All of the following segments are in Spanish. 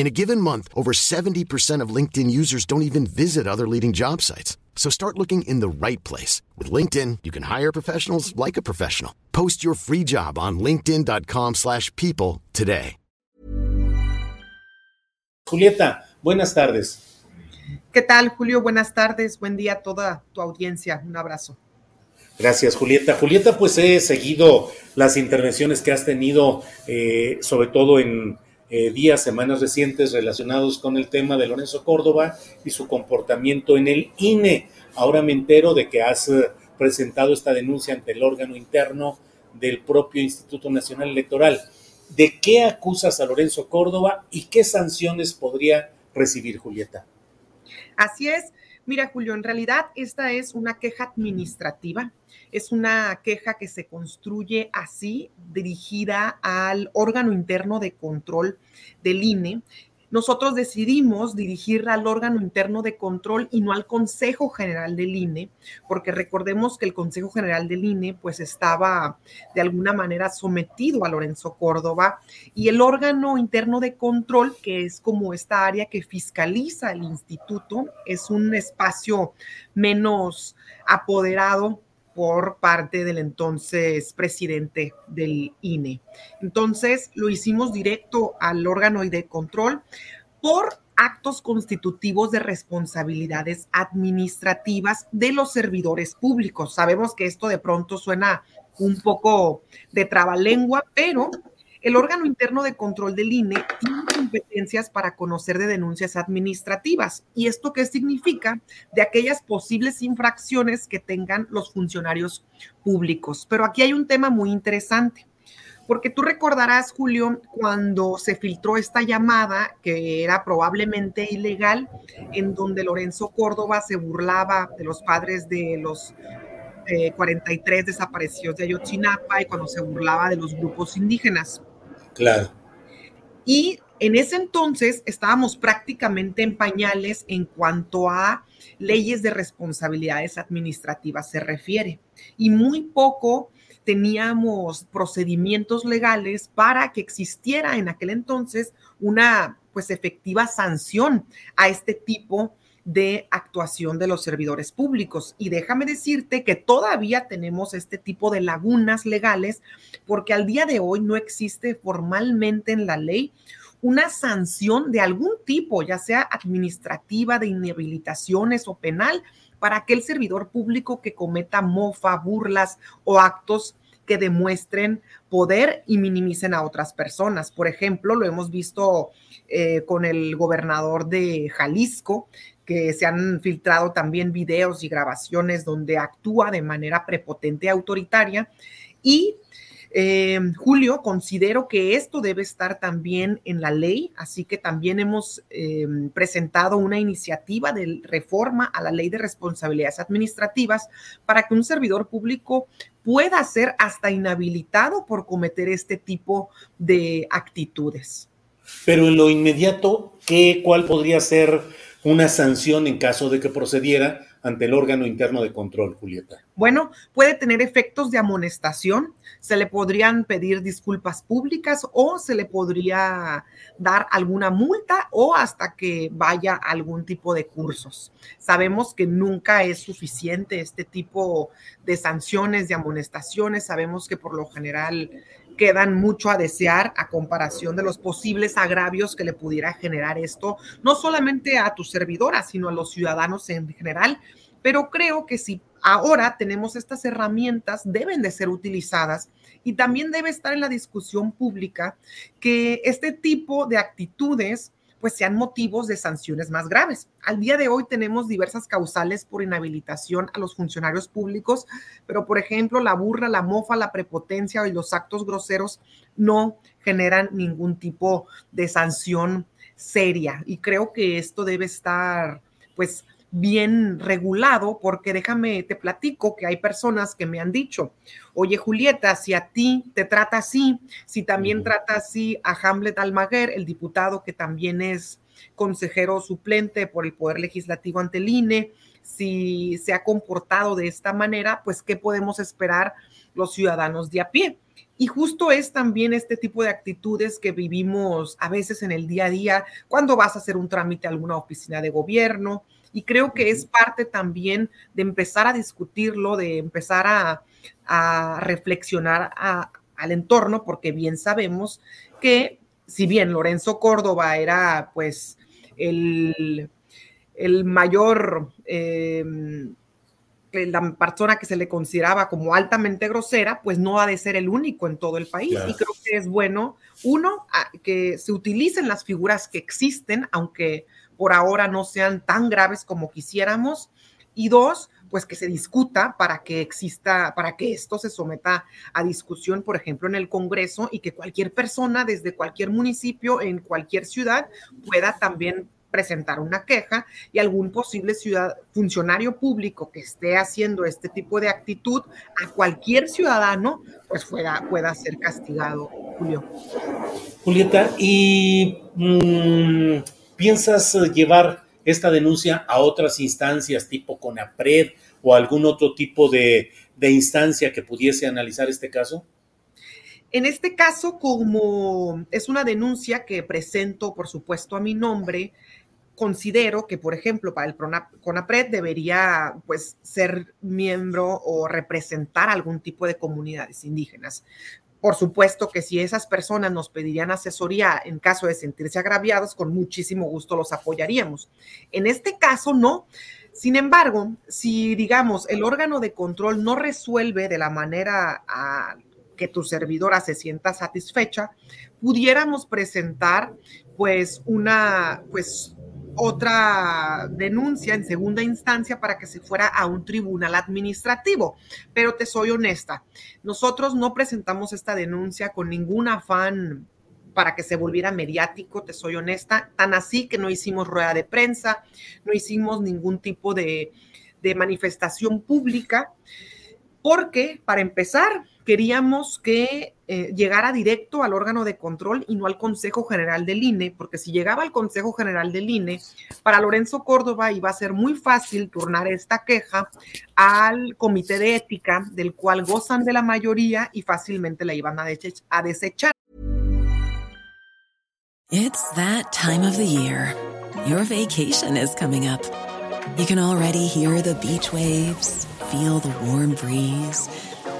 In a given month, over 70% of LinkedIn users don't even visit other leading job sites. So start looking in the right place. With LinkedIn, you can hire professionals like a professional. Post your free job on linkedin.com slash people today. Julieta, buenas tardes. ¿Qué tal, Julio? Buenas tardes. Buen día a toda tu audiencia. Un abrazo. Gracias, Julieta. Julieta, pues he seguido las intervenciones que has tenido, eh, sobre todo en eh, días, semanas recientes relacionados con el tema de Lorenzo Córdoba y su comportamiento en el INE. Ahora me entero de que has eh, presentado esta denuncia ante el órgano interno del propio Instituto Nacional Electoral. ¿De qué acusas a Lorenzo Córdoba y qué sanciones podría recibir Julieta? Así es. Mira, Julio, en realidad esta es una queja administrativa es una queja que se construye así, dirigida al órgano interno de control del INE. Nosotros decidimos dirigirla al órgano interno de control y no al Consejo General del INE, porque recordemos que el Consejo General del INE pues estaba de alguna manera sometido a Lorenzo Córdoba y el órgano interno de control, que es como esta área que fiscaliza el instituto, es un espacio menos apoderado por parte del entonces presidente del INE. Entonces lo hicimos directo al órgano de control por actos constitutivos de responsabilidades administrativas de los servidores públicos. Sabemos que esto de pronto suena un poco de trabalengua, pero el órgano interno de control del INE competencias para conocer de denuncias administrativas. ¿Y esto qué significa? De aquellas posibles infracciones que tengan los funcionarios públicos. Pero aquí hay un tema muy interesante. Porque tú recordarás, Julio, cuando se filtró esta llamada, que era probablemente ilegal, en donde Lorenzo Córdoba se burlaba de los padres de los 43 eh, desaparecidos de Ayotzinapa y cuando se burlaba de los grupos indígenas. Claro. Y en ese entonces estábamos prácticamente en pañales en cuanto a leyes de responsabilidades administrativas se refiere. Y muy poco teníamos procedimientos legales para que existiera en aquel entonces una pues efectiva sanción a este tipo de actuación de los servidores públicos. Y déjame decirte que todavía tenemos este tipo de lagunas legales porque al día de hoy no existe formalmente en la ley una sanción de algún tipo, ya sea administrativa, de inhabilitaciones o penal, para aquel servidor público que cometa mofa, burlas o actos que demuestren poder y minimicen a otras personas. Por ejemplo, lo hemos visto eh, con el gobernador de Jalisco, que se han filtrado también videos y grabaciones donde actúa de manera prepotente y autoritaria. Y eh, Julio, considero que esto debe estar también en la ley, así que también hemos eh, presentado una iniciativa de reforma a la ley de responsabilidades administrativas para que un servidor público pueda ser hasta inhabilitado por cometer este tipo de actitudes. Pero en lo inmediato, ¿qué, ¿cuál podría ser una sanción en caso de que procediera ante el órgano interno de control, Julieta? Bueno, puede tener efectos de amonestación, se le podrían pedir disculpas públicas o se le podría dar alguna multa o hasta que vaya a algún tipo de cursos. Sabemos que nunca es suficiente este tipo de sanciones, de amonestaciones, sabemos que por lo general quedan mucho a desear a comparación de los posibles agravios que le pudiera generar esto, no solamente a tu servidora, sino a los ciudadanos en general. Pero creo que si ahora tenemos estas herramientas, deben de ser utilizadas y también debe estar en la discusión pública que este tipo de actitudes pues sean motivos de sanciones más graves. Al día de hoy tenemos diversas causales por inhabilitación a los funcionarios públicos, pero por ejemplo la burla, la mofa, la prepotencia y los actos groseros no generan ningún tipo de sanción seria y creo que esto debe estar pues bien regulado, porque déjame, te platico que hay personas que me han dicho, oye Julieta, si a ti te trata así, si también trata así a Hamlet Almaguer, el diputado que también es consejero suplente por el Poder Legislativo ante el INE, si se ha comportado de esta manera, pues ¿qué podemos esperar los ciudadanos de a pie? Y justo es también este tipo de actitudes que vivimos a veces en el día a día, cuando vas a hacer un trámite a alguna oficina de gobierno, y creo que es parte también de empezar a discutirlo, de empezar a, reflexionar al entorno, porque bien sabemos que si bien Lorenzo Córdoba era pues el, el mayor, eh, la persona que se le consideraba como altamente grosera, pues no ha de ser el único en todo el país. Y creo que es bueno, uno, que se utilicen las figuras que existen, aunque por ahora no sean tan graves como quisiéramos. Y dos, pues que se discuta para que exista, para que esto se someta a discusión, por ejemplo, en el Congreso y que cualquier persona desde cualquier municipio, en cualquier ciudad, pueda también presentar una queja y algún posible ciudad, funcionario público que esté haciendo este tipo de actitud a cualquier ciudadano, pues pueda, pueda ser castigado, Julio. Julieta, y mm, ¿Piensas eh, llevar esta denuncia a otras instancias tipo CONAPRED o algún otro tipo de, instancia que pudiese analizar este caso? En este caso, como es una denuncia que presento, por supuesto, a mi nombre, considero que, por ejemplo, para el CONAPRED debería pues, ser miembro o representar algún tipo de comunidades indígenas. Por supuesto que si esas personas nos pedirían asesoría en caso de sentirse agraviados, con muchísimo gusto los apoyaríamos. En este caso, no. Sin embargo, si digamos el órgano de control no resuelve de la manera a que tu servidora se sienta satisfecha, pudiéramos presentar pues una pues otra denuncia en segunda instancia para que se fuera a un tribunal administrativo. Pero te soy honesta, nosotros no presentamos esta denuncia con ningún afán para que se volviera mediático, te soy honesta, tan así que no hicimos rueda de prensa, no hicimos ningún tipo de, de manifestación pública, porque para empezar, queríamos que eh, llegara directo al órgano de control y no al Consejo General del INE, porque si llegaba al Consejo General del INE, para Lorenzo Córdoba iba a ser muy fácil turnar esta queja al Comité de Ética, del cual gozan de la mayoría y fácilmente la iban a, a desechar. It's that time of the year. Your vacation is coming up. You can already hear the beach waves, feel the warm breeze.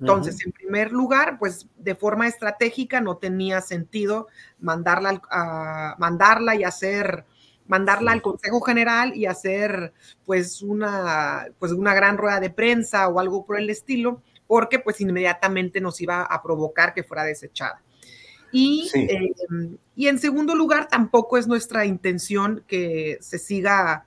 Entonces, en primer lugar, pues de forma estratégica no tenía sentido mandarla, a, mandarla y hacer, mandarla al Consejo General y hacer pues una, pues una gran rueda de prensa o algo por el estilo, porque pues inmediatamente nos iba a provocar que fuera desechada. Y, em, y en segundo lugar, tampoco es nuestra intención que se siga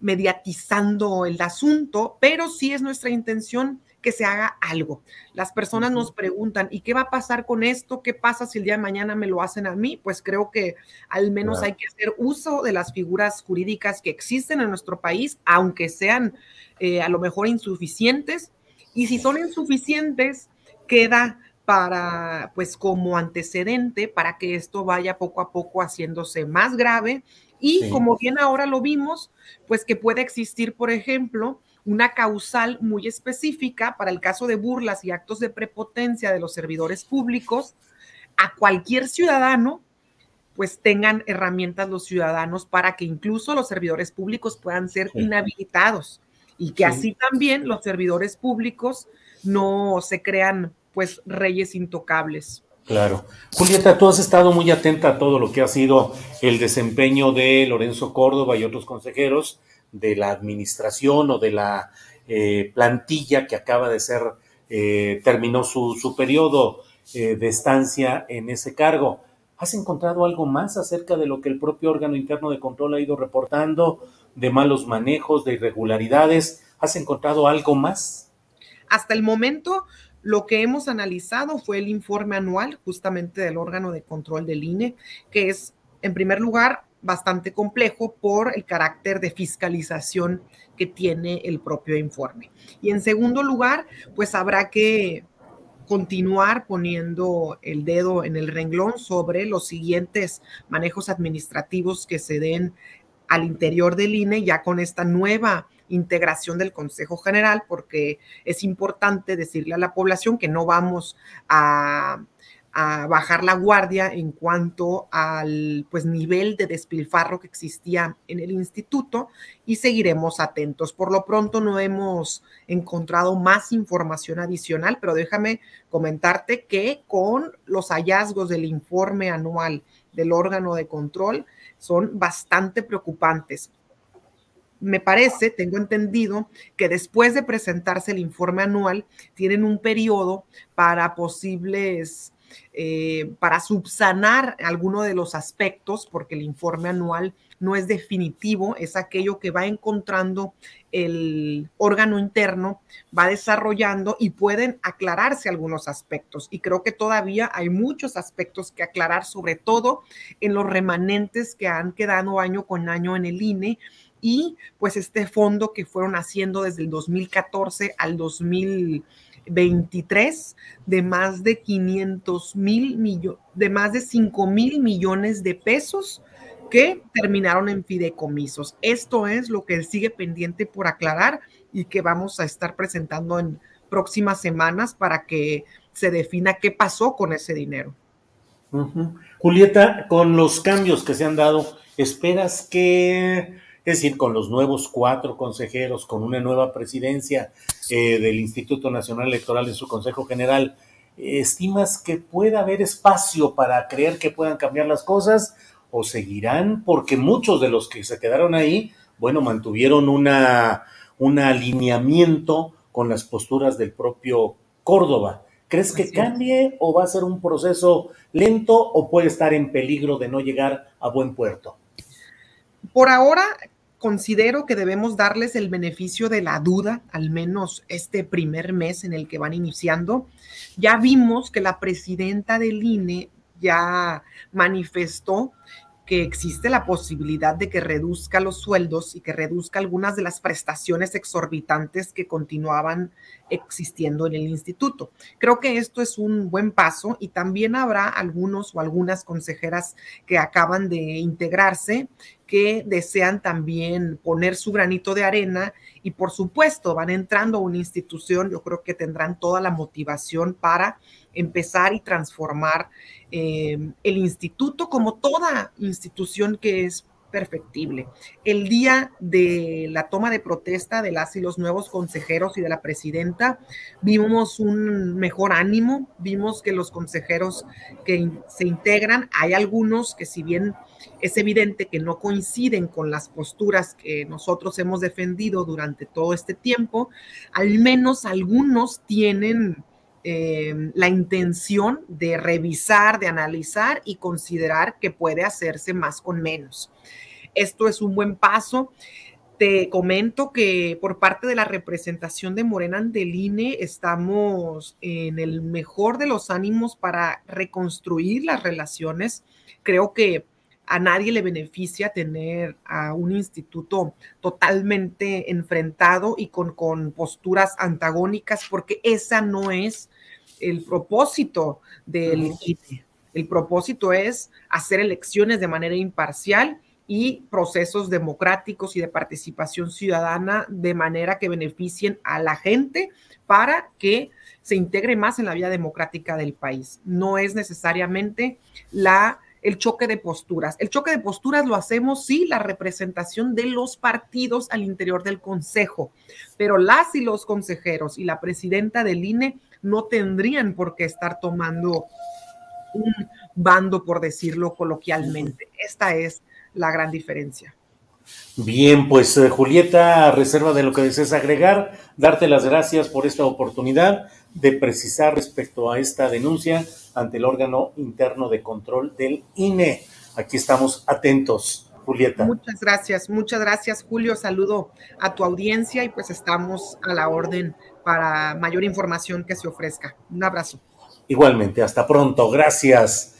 mediatizando el asunto, pero sí es nuestra intención que se haga algo. Las personas nos preguntan, ¿y qué va a pasar con esto? ¿Qué pasa si el día de mañana me lo hacen a mí? Pues creo que al menos hay que hacer uso de las figuras jurídicas que existen en nuestro país, aunque sean eh, a lo mejor insuficientes. Y si son insuficientes, queda para, pues como antecedente, para que esto vaya poco a poco haciéndose más grave y como bien ahora lo vimos, pues que puede existir, por ejemplo, una causal muy específica para el caso de burlas y actos de prepotencia de los servidores públicos a cualquier ciudadano pues tengan herramientas los ciudadanos para que incluso los servidores públicos puedan ser inhabilitados y que así también los servidores públicos no se crean pues reyes intocables. Claro. Julieta, tú has estado muy atenta a todo lo que ha sido el desempeño de Lorenzo Córdoba y otros consejeros de la administración o de la eh, plantilla que acaba de ser, eh, terminó su, su periodo eh, de estancia en ese cargo. ¿Has encontrado algo más acerca de lo que el propio órgano interno de control ha ido reportando, de malos manejos, de irregularidades? ¿Has encontrado algo más? Hasta el momento, lo que hemos analizado fue el informe anual justamente del órgano de control del INE, que es, en primer lugar, bastante complejo por el carácter de fiscalización que tiene el propio informe. Y en segundo lugar, pues habrá que continuar poniendo el dedo en el renglón sobre los siguientes manejos administrativos que se den al interior del INE ya con esta nueva integración del Consejo General, porque es importante decirle a la población que no vamos a, bajar la guardia en cuanto al pues, nivel de despilfarro que existía en el instituto y seguiremos atentos. Por lo pronto no hemos encontrado más información adicional, pero déjame comentarte que con los hallazgos del informe anual del órgano de control son bastante preocupantes me parece, tengo entendido, que después de presentarse el informe anual, tienen un periodo para posibles, eh, para subsanar alguno de los aspectos, porque el informe anual no es definitivo, es aquello que va encontrando el órgano interno, va desarrollando y pueden aclararse algunos aspectos. Y creo que todavía hay muchos aspectos que aclarar, sobre todo en los remanentes que han quedado año con año en el INE y pues este fondo que fueron haciendo desde el 2014 al 2023 de más de 500 mil millones, de más de 5 mil millones de pesos que terminaron en fideicomisos. Esto es lo que sigue pendiente por aclarar y que vamos a estar presentando en próximas semanas para que se defina qué pasó con ese dinero. Julieta, con los cambios que se han dado, ¿esperas que es decir, con los nuevos cuatro consejeros, con una nueva presidencia eh, del Instituto Nacional Electoral en su Consejo General, ¿estimas que pueda haber espacio para creer que puedan cambiar las cosas o seguirán? Porque muchos de los que se quedaron ahí, bueno, mantuvieron una, un alineamiento con las posturas del propio Córdoba. ¿Crees que cambie o va a ser un proceso lento o puede estar en peligro de no llegar a buen puerto? Por ahora, considero que debemos darles el beneficio de la duda, al menos este primer mes en el que van iniciando. Ya vimos que la presidenta del INE ya manifestó que existe la posibilidad de que reduzca los sueldos y que reduzca algunas de las prestaciones exorbitantes que continuaban existiendo en el instituto. Creo que esto es un buen paso y también habrá algunos o algunas consejeras que acaban de integrarse que desean también poner su granito de arena y por supuesto van entrando a una institución, yo creo que tendrán toda la motivación para empezar y transformar eh, el instituto como toda institución que es perfectible. El día de la toma de protesta de las y los nuevos consejeros y de la presidenta, vimos un mejor ánimo, vimos que los consejeros que se integran, hay algunos que si bien es evidente que no coinciden con las posturas que nosotros hemos defendido durante todo este tiempo, al menos algunos tienen eh, la intención de revisar, de analizar y considerar que puede hacerse más con menos. Esto es un buen paso. Te comento que por parte de la representación de Morena ante INE estamos en el mejor de los ánimos para reconstruir las relaciones. Creo que a nadie le beneficia tener a un instituto totalmente enfrentado y con, con posturas antagónicas, porque esa no es el propósito del INE. El propósito es hacer elecciones de manera imparcial y procesos democráticos y de participación ciudadana de manera que beneficien a la gente para que se integre más en la vida democrática del país. No es necesariamente la el choque de posturas. El choque de posturas lo hacemos, sí, la representación de los partidos al interior del Consejo, pero las y los consejeros y la presidenta del INE no tendrían por qué estar tomando un bando, por decirlo coloquialmente. Esta es la gran diferencia. Bien, pues eh, Julieta, reserva de lo que desees agregar, darte las gracias por esta oportunidad de precisar respecto a esta denuncia ante el órgano interno de control del INE. Aquí estamos atentos, Julieta. Muchas gracias, muchas gracias, Julio. Saludo a tu audiencia y pues estamos a la orden para mayor información que se ofrezca. Un abrazo. Igualmente, hasta pronto. Gracias.